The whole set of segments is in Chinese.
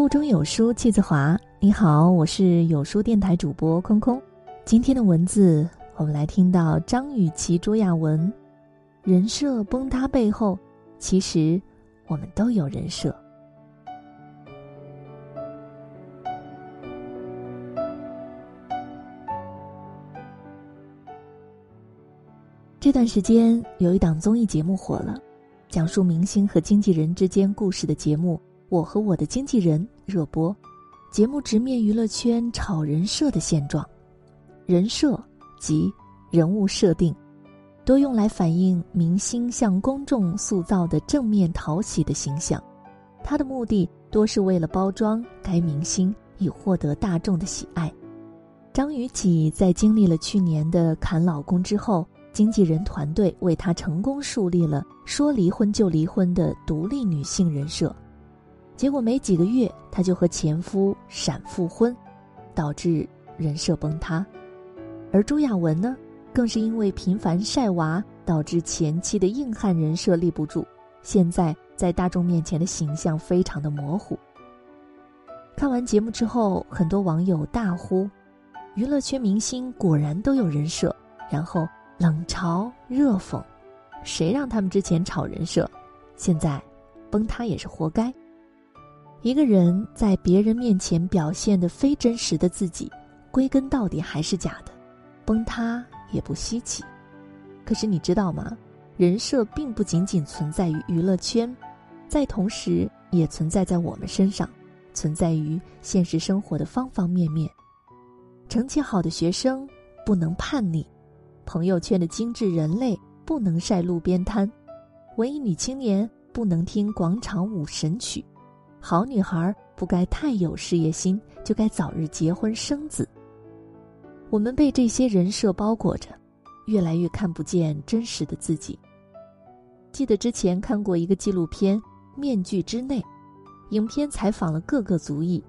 腹中有书气自华。你好，我是有书电台主播空空。今天的文字，我们来听到张雨绮、朱亚文。人设崩塌背后，其实我们都有人设。这段时间有一档综艺节目火了，讲述明星和经纪人之间故事的节目《我和我的经纪人》热播。节目直面娱乐圈炒人设的现状，人设即人物设定，多用来反映明星向公众塑造的正面讨喜的形象，它的目的多是为了包装该明星，以获得大众的喜爱。张雨绮在经历了去年的砍老公之后。经纪人团队为她成功树立了说离婚就离婚的独立女性人设，结果没几个月，她就和前夫闪复婚，导致人设崩塌。而朱亚文呢，更是因为频繁晒娃，导致前妻的硬汉人设立不住，现在在大众面前的形象非常的模糊。看完节目之后，很多网友大呼：“娱乐圈明星果然都有人设。”然后。冷嘲热讽，谁让他们之前炒人设，现在崩塌也是活该。一个人在别人面前表现的非真实的自己，归根到底还是假的，崩塌也不稀奇。可是你知道吗？人设并不仅仅存在于娱乐圈，在同时也存在在我们身上，存在于现实生活的方方面面。成绩好的学生不能叛逆。朋友圈的精致人类不能晒路边摊，文艺女青年不能听广场舞神曲，好女孩不该太有事业心，就该早日结婚生子。我们被这些人设包裹着，越来越看不见真实的自己。记得之前看过一个纪录片《面具之内》，影片采访了各个族裔、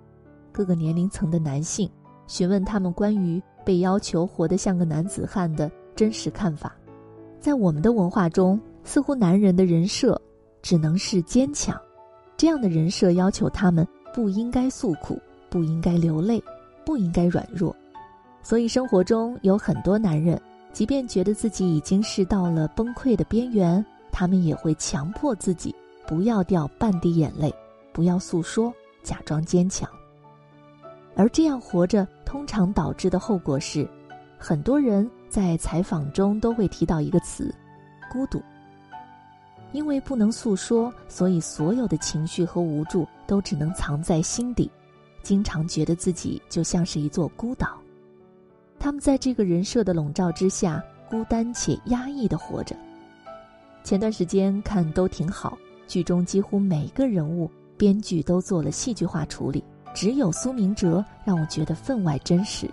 各个年龄层的男性，询问他们关于被要求活得像个男子汉的。真实看法，在我们的文化中，似乎男人的人设只能是坚强，这样的人设要求他们不应该诉苦，不应该流泪，不应该软弱。所以生活中有很多男人，即便觉得自己已经是到了崩溃的边缘，他们也会强迫自己不要掉半滴眼泪，不要诉说，假装坚强。而这样活着，通常导致的后果是，很多人。在采访中都会提到一个词，孤独。因为不能诉说，所以所有的情绪和无助都只能藏在心底，经常觉得自己就像是一座孤岛。他们在这个人设的笼罩之下，孤单且压抑的活着。前段时间看都挺好，剧中几乎每个人物编剧都做了戏剧化处理，只有苏明哲让我觉得分外真实。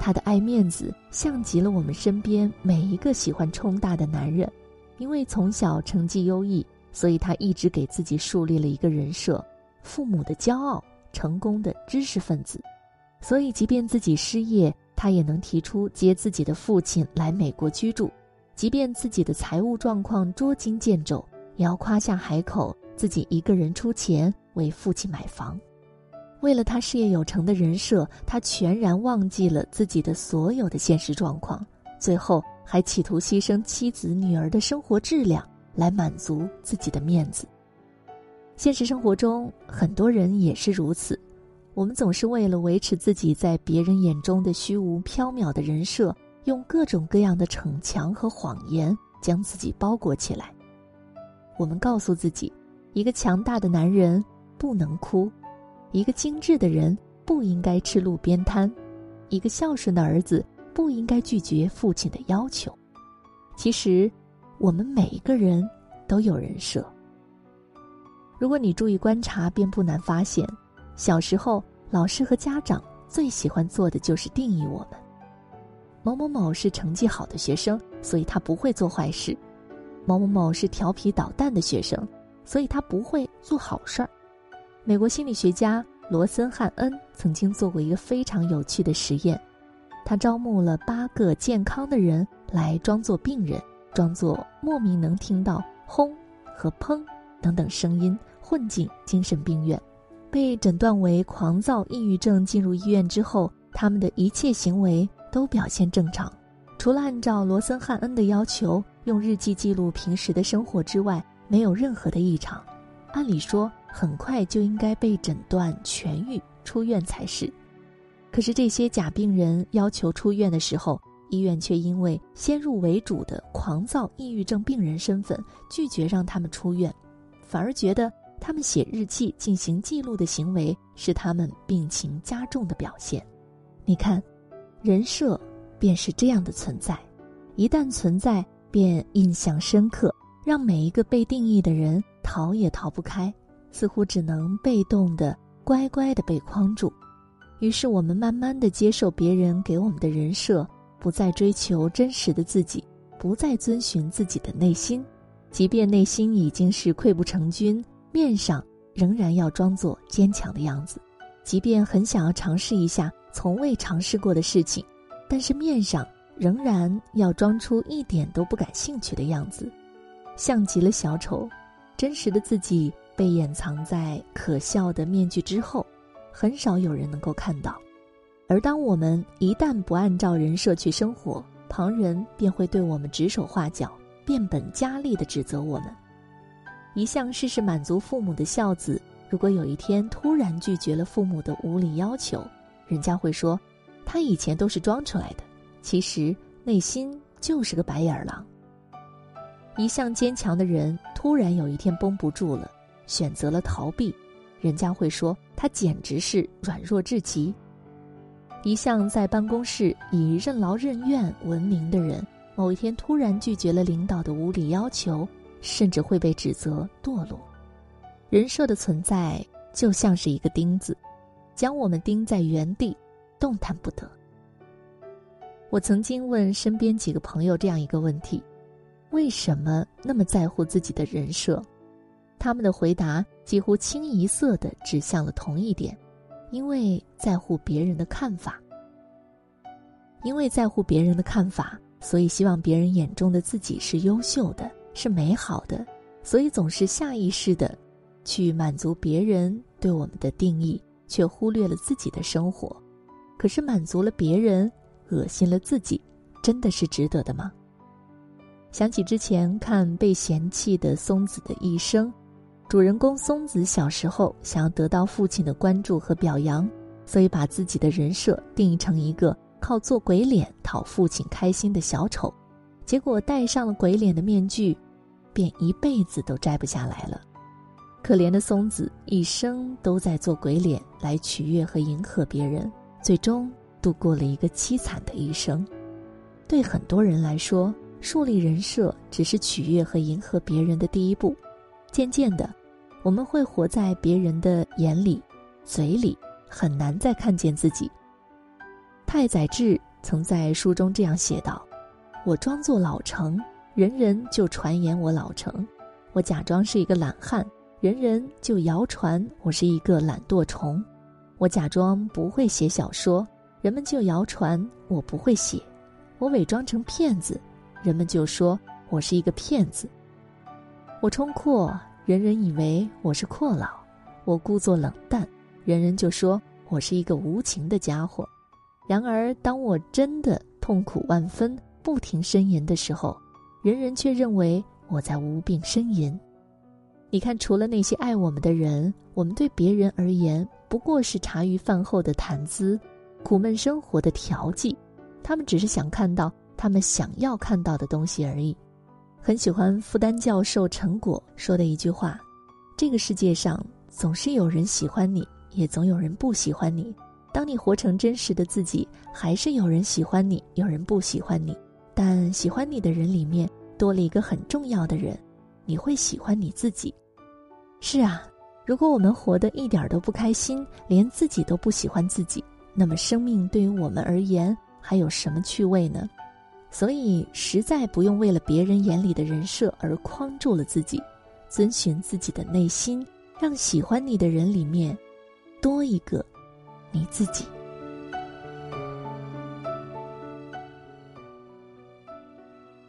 他的爱面子，像极了我们身边每一个喜欢冲大的男人。因为从小成绩优异，所以他一直给自己树立了一个人设：父母的骄傲，成功的知识分子。所以，即便自己失业，他也能提出接自己的父亲来美国居住；即便自己的财务状况捉襟见肘，也要夸下海口，自己一个人出钱为父亲买房。为了他事业有成的人设，他全然忘记了自己的所有的现实状况，最后还企图牺牲妻子女儿的生活质量来满足自己的面子。现实生活中，很多人也是如此，我们总是为了维持自己在别人眼中的虚无缥缈的人设，用各种各样的逞强和谎言将自己包裹起来。我们告诉自己，一个强大的男人不能哭。一个精致的人不应该吃路边摊，一个孝顺的儿子不应该拒绝父亲的要求。其实，我们每一个人都有人设。如果你注意观察，便不难发现，小时候老师和家长最喜欢做的就是定义我们：某某某是成绩好的学生，所以他不会做坏事；某某某是调皮捣蛋的学生，所以他不会做好事儿。美国心理学家罗森汉恩曾经做过一个非常有趣的实验，他招募了八个健康的人来装作病人，装作莫名能听到轰和砰等等声音，混进精神病院。被诊断为狂躁抑郁症进入医院之后，他们的一切行为都表现正常，除了按照罗森汉恩的要求用日记记录平时的生活之外，没有任何的异常。按理说，很快就应该被诊断痊愈出院才是。可是这些假病人要求出院的时候，医院却因为先入为主的狂躁抑郁症病人身份，拒绝让他们出院，反而觉得。他们写日记进行记录的行为是他们病情加重的表现。你看，人设便是这样的存在，一旦存在，便印象深刻，让每一个被定义的人逃也逃不开，似乎只能被动的、乖乖的被框住。于是，我们慢慢的接受别人给我们的人设，不再追求真实的自己，不再遵循自己的内心，即便内心已经是溃不成军。面上仍然要装作坚强的样子，即便很想要尝试一下从未尝试过的事情，但是面上仍然要装出一点都不感兴趣的样子，像极了小丑。真实的自己被掩藏在可笑的面具之后，很少有人能够看到。而当我们一旦不按照人设去生活，旁人便会对我们指手画脚，变本加厉的指责我们。一向事事满足父母的孝子，如果有一天突然拒绝了父母的无理要求，人家会说，他以前都是装出来的，其实内心就是个白眼狼。一向坚强的人突然有一天绷不住了，选择了逃避，人家会说他简直是软弱至极。一向在办公室以任劳任怨闻名的人，某一天突然拒绝了领导的无理要求。甚至会被指责堕落。人设的存在就像是一个钉子，将我们钉在原地，动弹不得。我曾经问身边几个朋友这样一个问题：为什么那么在乎自己的人设？他们的回答几乎清一色的指向了同一点：因为在乎别人的看法。因为在乎别人的看法，所以希望别人眼中的自己是优秀的。是美好的，所以总是下意识的去满足别人对我们的定义，却忽略了自己的生活。可是满足了别人，恶心了自己，真的是值得的吗？想起之前看《被嫌弃的松子的一生》，主人公松子小时候想要得到父亲的关注和表扬，所以把自己的人设定义成一个靠做鬼脸讨父亲开心的小丑，结果戴上了鬼脸的面具。便一辈子都摘不下来了。可怜的松子一生都在做鬼脸来取悦和迎合别人，最终度过了一个凄惨的一生。对很多人来说，树立人设只是取悦和迎合别人的第一步。渐渐的，我们会活在别人的眼里、嘴里，很难再看见自己。太宰治曾在书中这样写道：“我装作老成。”人人就传言我老成，我假装是一个懒汉，人人就谣传我是一个懒惰虫；我假装不会写小说，人们就谣传我不会写；我伪装成骗子，人们就说我是一个骗子；我冲阔，人人以为我是阔佬；我故作冷淡，人人就说我是一个无情的家伙。然而，当我真的痛苦万分，不停呻吟的时候，人人却认为我在无病呻吟。你看，除了那些爱我们的人，我们对别人而言不过是茶余饭后的谈资，苦闷生活的调剂。他们只是想看到他们想要看到的东西而已。很喜欢复旦教授陈果说的一句话：“这个世界上总是有人喜欢你，也总有人不喜欢你。当你活成真实的自己，还是有人喜欢你，有人不喜欢你。但喜欢你的人里面。”多了一个很重要的人，你会喜欢你自己。是啊，如果我们活得一点都不开心，连自己都不喜欢自己，那么生命对于我们而言还有什么趣味呢？所以，实在不用为了别人眼里的人设而框住了自己，遵循自己的内心，让喜欢你的人里面多一个你自己。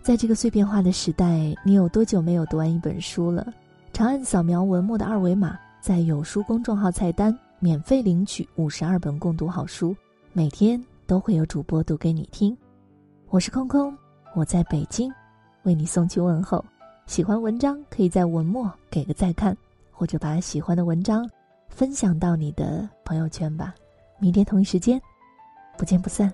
在这个碎片化的时代，你有多久没有读完一本书了？长按扫描文末的二维码，在有书公众号菜单免费领取五十二本共读好书，每天都会有主播读给你听。我是空空，我在北京，为你送去问候。喜欢文章可以在文末给个再看，或者把喜欢的文章分享到你的朋友圈吧。明天同一时间，不见不散。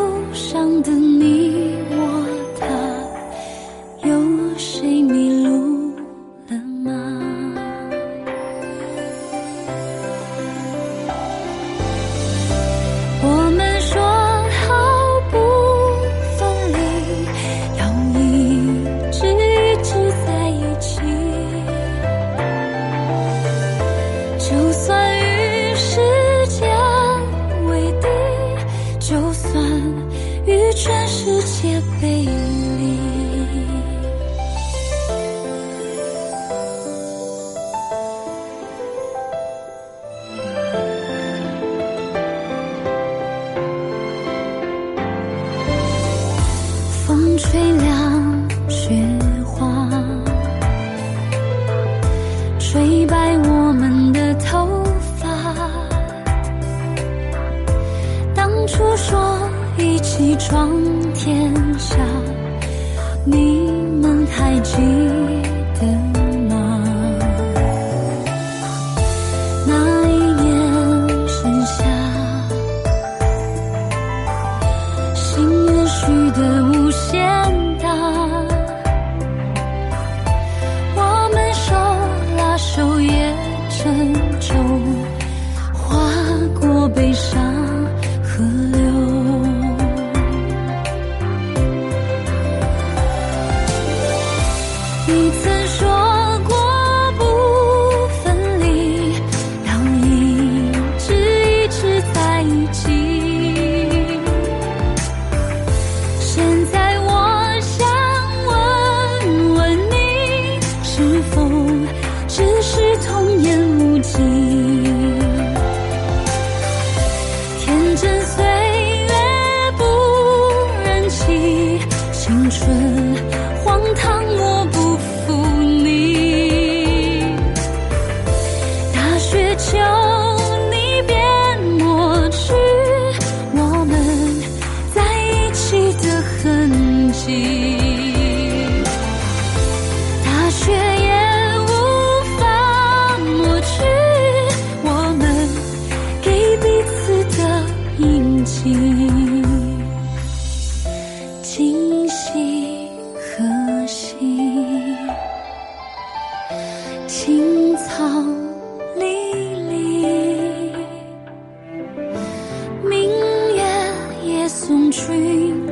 路上的你我他，有谁迷路了吗？我们说好不分离，要一直一直在一起。就算世界背离。风吹凉雪花。吹白我们的头发。当初说一起闯天下，你们还记得 dream